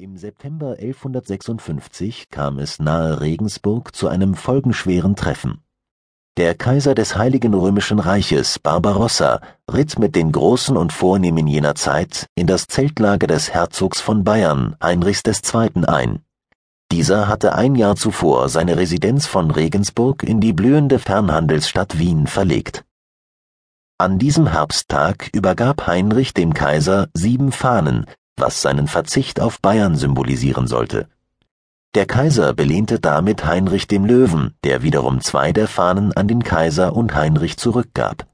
Im September 1156 kam es nahe Regensburg zu einem folgenschweren Treffen. Der Kaiser des Heiligen Römischen Reiches, Barbarossa, ritt mit den Großen und Vornehmen jener Zeit in das Zeltlager des Herzogs von Bayern, Heinrichs II. ein. Dieser hatte ein Jahr zuvor seine Residenz von Regensburg in die blühende Fernhandelsstadt Wien verlegt. An diesem Herbsttag übergab Heinrich dem Kaiser sieben Fahnen, was seinen Verzicht auf Bayern symbolisieren sollte. Der Kaiser belehnte damit Heinrich dem Löwen, der wiederum zwei der Fahnen an den Kaiser und Heinrich zurückgab.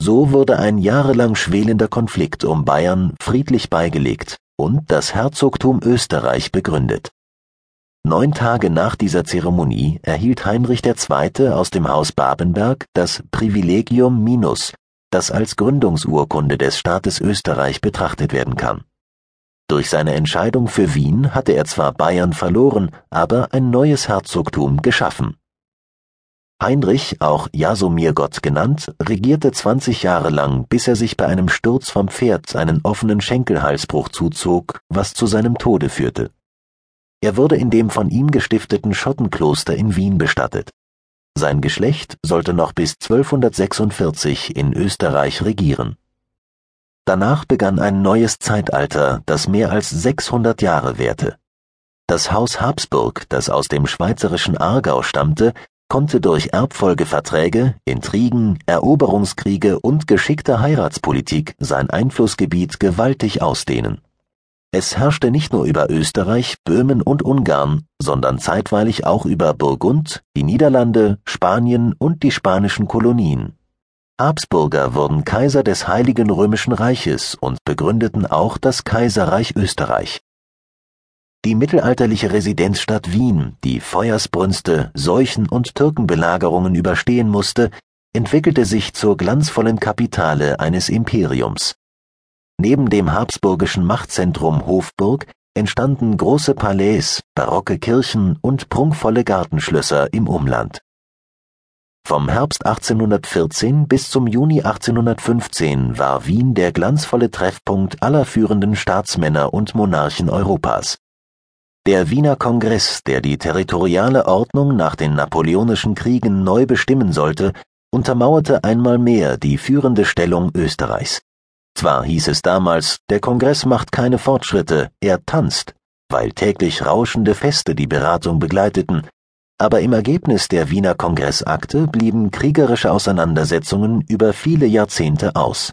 So wurde ein jahrelang schwelender Konflikt um Bayern friedlich beigelegt und das Herzogtum Österreich begründet. Neun Tage nach dieser Zeremonie erhielt Heinrich II. aus dem Haus Babenberg das Privilegium Minus, das als Gründungsurkunde des Staates Österreich betrachtet werden kann. Durch seine Entscheidung für Wien hatte er zwar Bayern verloren, aber ein neues Herzogtum geschaffen. Heinrich, auch Jasomirgott genannt, regierte 20 Jahre lang, bis er sich bei einem Sturz vom Pferd einen offenen Schenkelhalsbruch zuzog, was zu seinem Tode führte. Er wurde in dem von ihm gestifteten Schottenkloster in Wien bestattet. Sein Geschlecht sollte noch bis 1246 in Österreich regieren. Danach begann ein neues Zeitalter, das mehr als 600 Jahre währte. Das Haus Habsburg, das aus dem schweizerischen Aargau stammte, konnte durch Erbfolgeverträge, Intrigen, Eroberungskriege und geschickte Heiratspolitik sein Einflussgebiet gewaltig ausdehnen. Es herrschte nicht nur über Österreich, Böhmen und Ungarn, sondern zeitweilig auch über Burgund, die Niederlande, Spanien und die spanischen Kolonien. Habsburger wurden Kaiser des Heiligen Römischen Reiches und begründeten auch das Kaiserreich Österreich. Die mittelalterliche Residenzstadt Wien, die Feuersbrünste, Seuchen und Türkenbelagerungen überstehen musste, entwickelte sich zur glanzvollen Kapitale eines Imperiums. Neben dem habsburgischen Machtzentrum Hofburg entstanden große Palais, barocke Kirchen und prunkvolle Gartenschlösser im Umland. Vom Herbst 1814 bis zum Juni 1815 war Wien der glanzvolle Treffpunkt aller führenden Staatsmänner und Monarchen Europas. Der Wiener Kongress, der die territoriale Ordnung nach den napoleonischen Kriegen neu bestimmen sollte, untermauerte einmal mehr die führende Stellung Österreichs. Zwar hieß es damals, der Kongress macht keine Fortschritte, er tanzt, weil täglich rauschende Feste die Beratung begleiteten, aber im Ergebnis der Wiener Kongressakte blieben kriegerische Auseinandersetzungen über viele Jahrzehnte aus.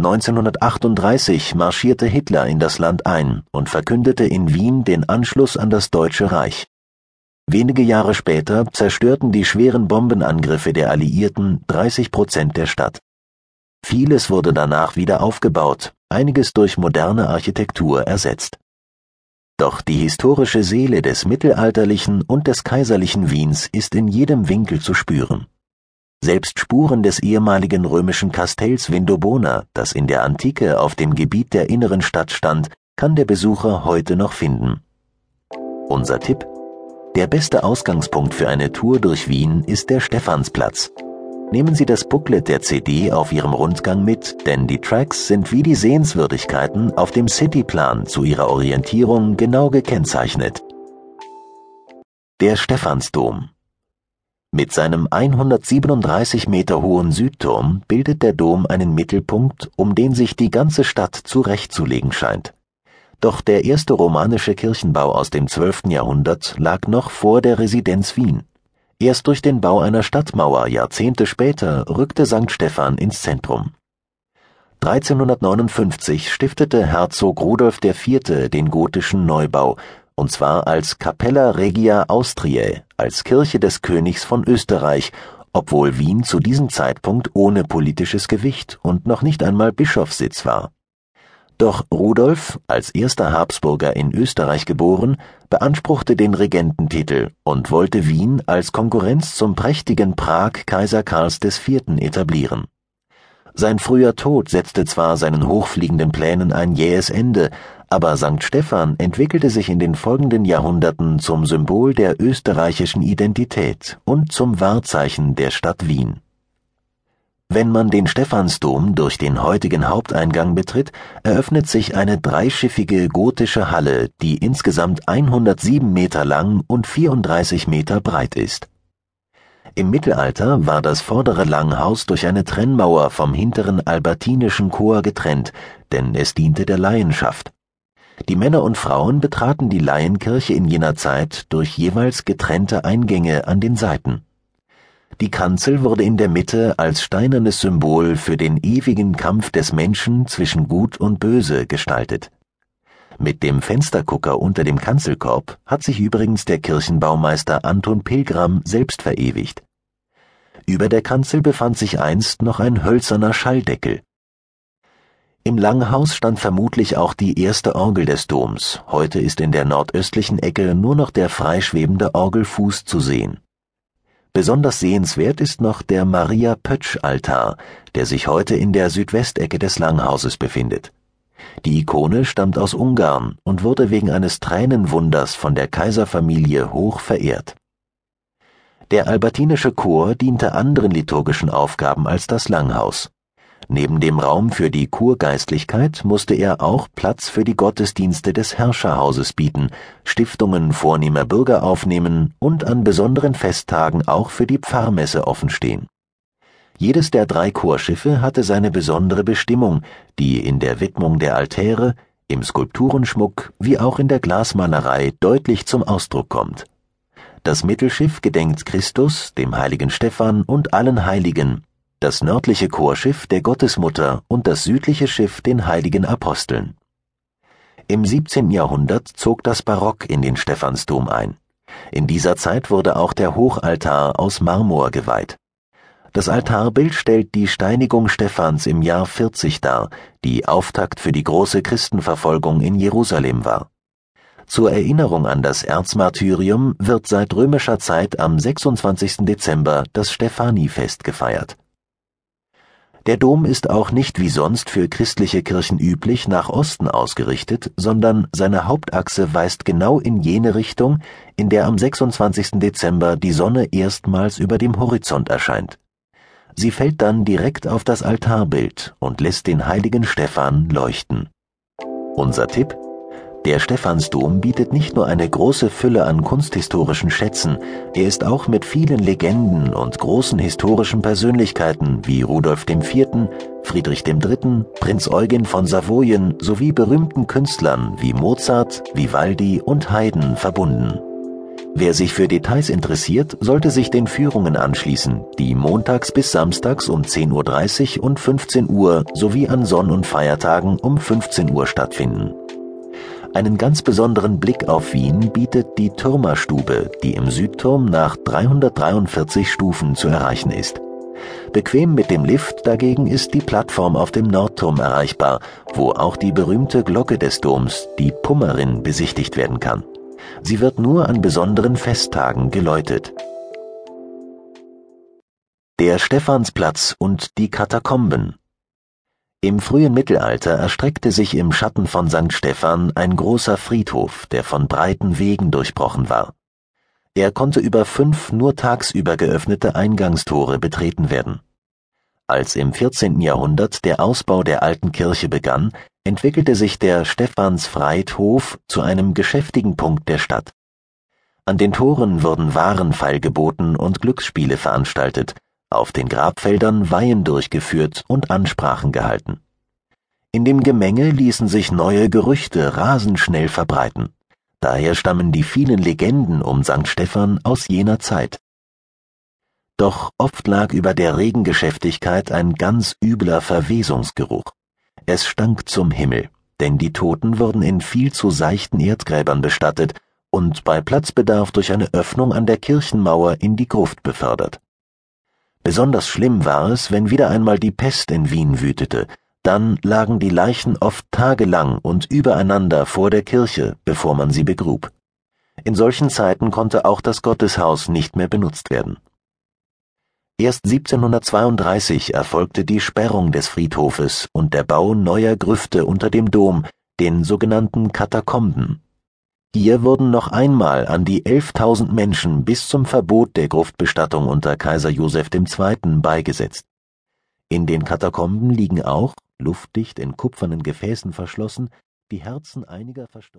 1938 marschierte Hitler in das Land ein und verkündete in Wien den Anschluss an das Deutsche Reich. Wenige Jahre später zerstörten die schweren Bombenangriffe der Alliierten 30 Prozent der Stadt. Vieles wurde danach wieder aufgebaut, einiges durch moderne Architektur ersetzt. Doch die historische Seele des mittelalterlichen und des kaiserlichen Wiens ist in jedem Winkel zu spüren. Selbst Spuren des ehemaligen römischen Kastells Vindobona, das in der Antike auf dem Gebiet der inneren Stadt stand, kann der Besucher heute noch finden. Unser Tipp? Der beste Ausgangspunkt für eine Tour durch Wien ist der Stephansplatz. Nehmen Sie das Booklet der CD auf Ihrem Rundgang mit, denn die Tracks sind wie die Sehenswürdigkeiten auf dem Cityplan zu Ihrer Orientierung genau gekennzeichnet. Der Stephansdom Mit seinem 137 Meter hohen Südturm bildet der Dom einen Mittelpunkt, um den sich die ganze Stadt zurechtzulegen scheint. Doch der erste romanische Kirchenbau aus dem 12. Jahrhundert lag noch vor der Residenz Wien. Erst durch den Bau einer Stadtmauer Jahrzehnte später rückte St. Stephan ins Zentrum. 1359 stiftete Herzog Rudolf IV. den gotischen Neubau, und zwar als Capella Regia Austriae, als Kirche des Königs von Österreich, obwohl Wien zu diesem Zeitpunkt ohne politisches Gewicht und noch nicht einmal Bischofssitz war. Doch Rudolf, als erster Habsburger in Österreich geboren, beanspruchte den Regententitel und wollte Wien als Konkurrenz zum prächtigen Prag Kaiser Karls IV. etablieren. Sein früher Tod setzte zwar seinen hochfliegenden Plänen ein jähes Ende, aber St. Stephan entwickelte sich in den folgenden Jahrhunderten zum Symbol der österreichischen Identität und zum Wahrzeichen der Stadt Wien. Wenn man den Stephansdom durch den heutigen Haupteingang betritt, eröffnet sich eine dreischiffige gotische Halle, die insgesamt 107 Meter lang und 34 Meter breit ist. Im Mittelalter war das vordere Langhaus durch eine Trennmauer vom hinteren albertinischen Chor getrennt, denn es diente der Laienschaft. Die Männer und Frauen betraten die Laienkirche in jener Zeit durch jeweils getrennte Eingänge an den Seiten. Die Kanzel wurde in der Mitte als steinernes Symbol für den ewigen Kampf des Menschen zwischen Gut und Böse gestaltet. Mit dem Fenstergucker unter dem Kanzelkorb hat sich übrigens der Kirchenbaumeister Anton Pilgram selbst verewigt. Über der Kanzel befand sich einst noch ein hölzerner Schalldeckel. Im Langhaus stand vermutlich auch die erste Orgel des Doms, heute ist in der nordöstlichen Ecke nur noch der freischwebende Orgelfuß zu sehen. Besonders sehenswert ist noch der Maria-Pötsch-Altar, der sich heute in der Südwestecke des Langhauses befindet. Die Ikone stammt aus Ungarn und wurde wegen eines Tränenwunders von der Kaiserfamilie hoch verehrt. Der albertinische Chor diente anderen liturgischen Aufgaben als das Langhaus. Neben dem Raum für die Kurgeistlichkeit musste er auch Platz für die Gottesdienste des Herrscherhauses bieten, Stiftungen vornehmer Bürger aufnehmen und an besonderen Festtagen auch für die Pfarrmesse offenstehen. Jedes der drei Chorschiffe hatte seine besondere Bestimmung, die in der Widmung der Altäre, im Skulpturenschmuck wie auch in der Glasmalerei deutlich zum Ausdruck kommt. Das Mittelschiff gedenkt Christus, dem heiligen Stephan und allen Heiligen, das nördliche Chorschiff der Gottesmutter und das südliche Schiff den heiligen Aposteln. Im 17. Jahrhundert zog das Barock in den Stephansdom ein. In dieser Zeit wurde auch der Hochaltar aus Marmor geweiht. Das Altarbild stellt die Steinigung Stephans im Jahr 40 dar, die Auftakt für die große Christenverfolgung in Jerusalem war. Zur Erinnerung an das Erzmartyrium wird seit römischer Zeit am 26. Dezember das Stephanifest gefeiert der Dom ist auch nicht wie sonst für christliche Kirchen üblich nach Osten ausgerichtet, sondern seine Hauptachse weist genau in jene Richtung, in der am 26. Dezember die Sonne erstmals über dem Horizont erscheint. Sie fällt dann direkt auf das Altarbild und lässt den heiligen Stephan leuchten. Unser Tipp? Der Stephansdom bietet nicht nur eine große Fülle an kunsthistorischen Schätzen, er ist auch mit vielen Legenden und großen historischen Persönlichkeiten wie Rudolf IV., Friedrich III., Prinz Eugen von Savoyen sowie berühmten Künstlern wie Mozart, Vivaldi und Haydn verbunden. Wer sich für Details interessiert, sollte sich den Führungen anschließen, die montags bis samstags um 10.30 Uhr und 15 Uhr sowie an Sonn- und Feiertagen um 15 Uhr stattfinden. Einen ganz besonderen Blick auf Wien bietet die Türmerstube, die im Südturm nach 343 Stufen zu erreichen ist. Bequem mit dem Lift dagegen ist die Plattform auf dem Nordturm erreichbar, wo auch die berühmte Glocke des Doms, die Pummerin, besichtigt werden kann. Sie wird nur an besonderen Festtagen geläutet. Der Stephansplatz und die Katakomben im frühen Mittelalter erstreckte sich im Schatten von St. Stephan ein großer Friedhof, der von breiten Wegen durchbrochen war. Er konnte über fünf nur tagsüber geöffnete Eingangstore betreten werden. Als im 14. Jahrhundert der Ausbau der alten Kirche begann, entwickelte sich der Stephansfreithof zu einem geschäftigen Punkt der Stadt. An den Toren wurden Warenfeil geboten und Glücksspiele veranstaltet, auf den Grabfeldern Weihen durchgeführt und Ansprachen gehalten. In dem Gemenge ließen sich neue Gerüchte rasend schnell verbreiten. Daher stammen die vielen Legenden um St. Stephan aus jener Zeit. Doch oft lag über der Regengeschäftigkeit ein ganz übler Verwesungsgeruch. Es stank zum Himmel, denn die Toten wurden in viel zu seichten Erdgräbern bestattet und bei Platzbedarf durch eine Öffnung an der Kirchenmauer in die Gruft befördert. Besonders schlimm war es, wenn wieder einmal die Pest in Wien wütete, dann lagen die Leichen oft tagelang und übereinander vor der Kirche, bevor man sie begrub. In solchen Zeiten konnte auch das Gotteshaus nicht mehr benutzt werden. Erst 1732 erfolgte die Sperrung des Friedhofes und der Bau neuer Grüfte unter dem Dom, den sogenannten Katakomben. Hier wurden noch einmal an die 11.000 Menschen bis zum Verbot der Gruftbestattung unter Kaiser Joseph II. beigesetzt. In den Katakomben liegen auch, luftdicht in kupfernen Gefäßen verschlossen, die Herzen einiger verstorbenen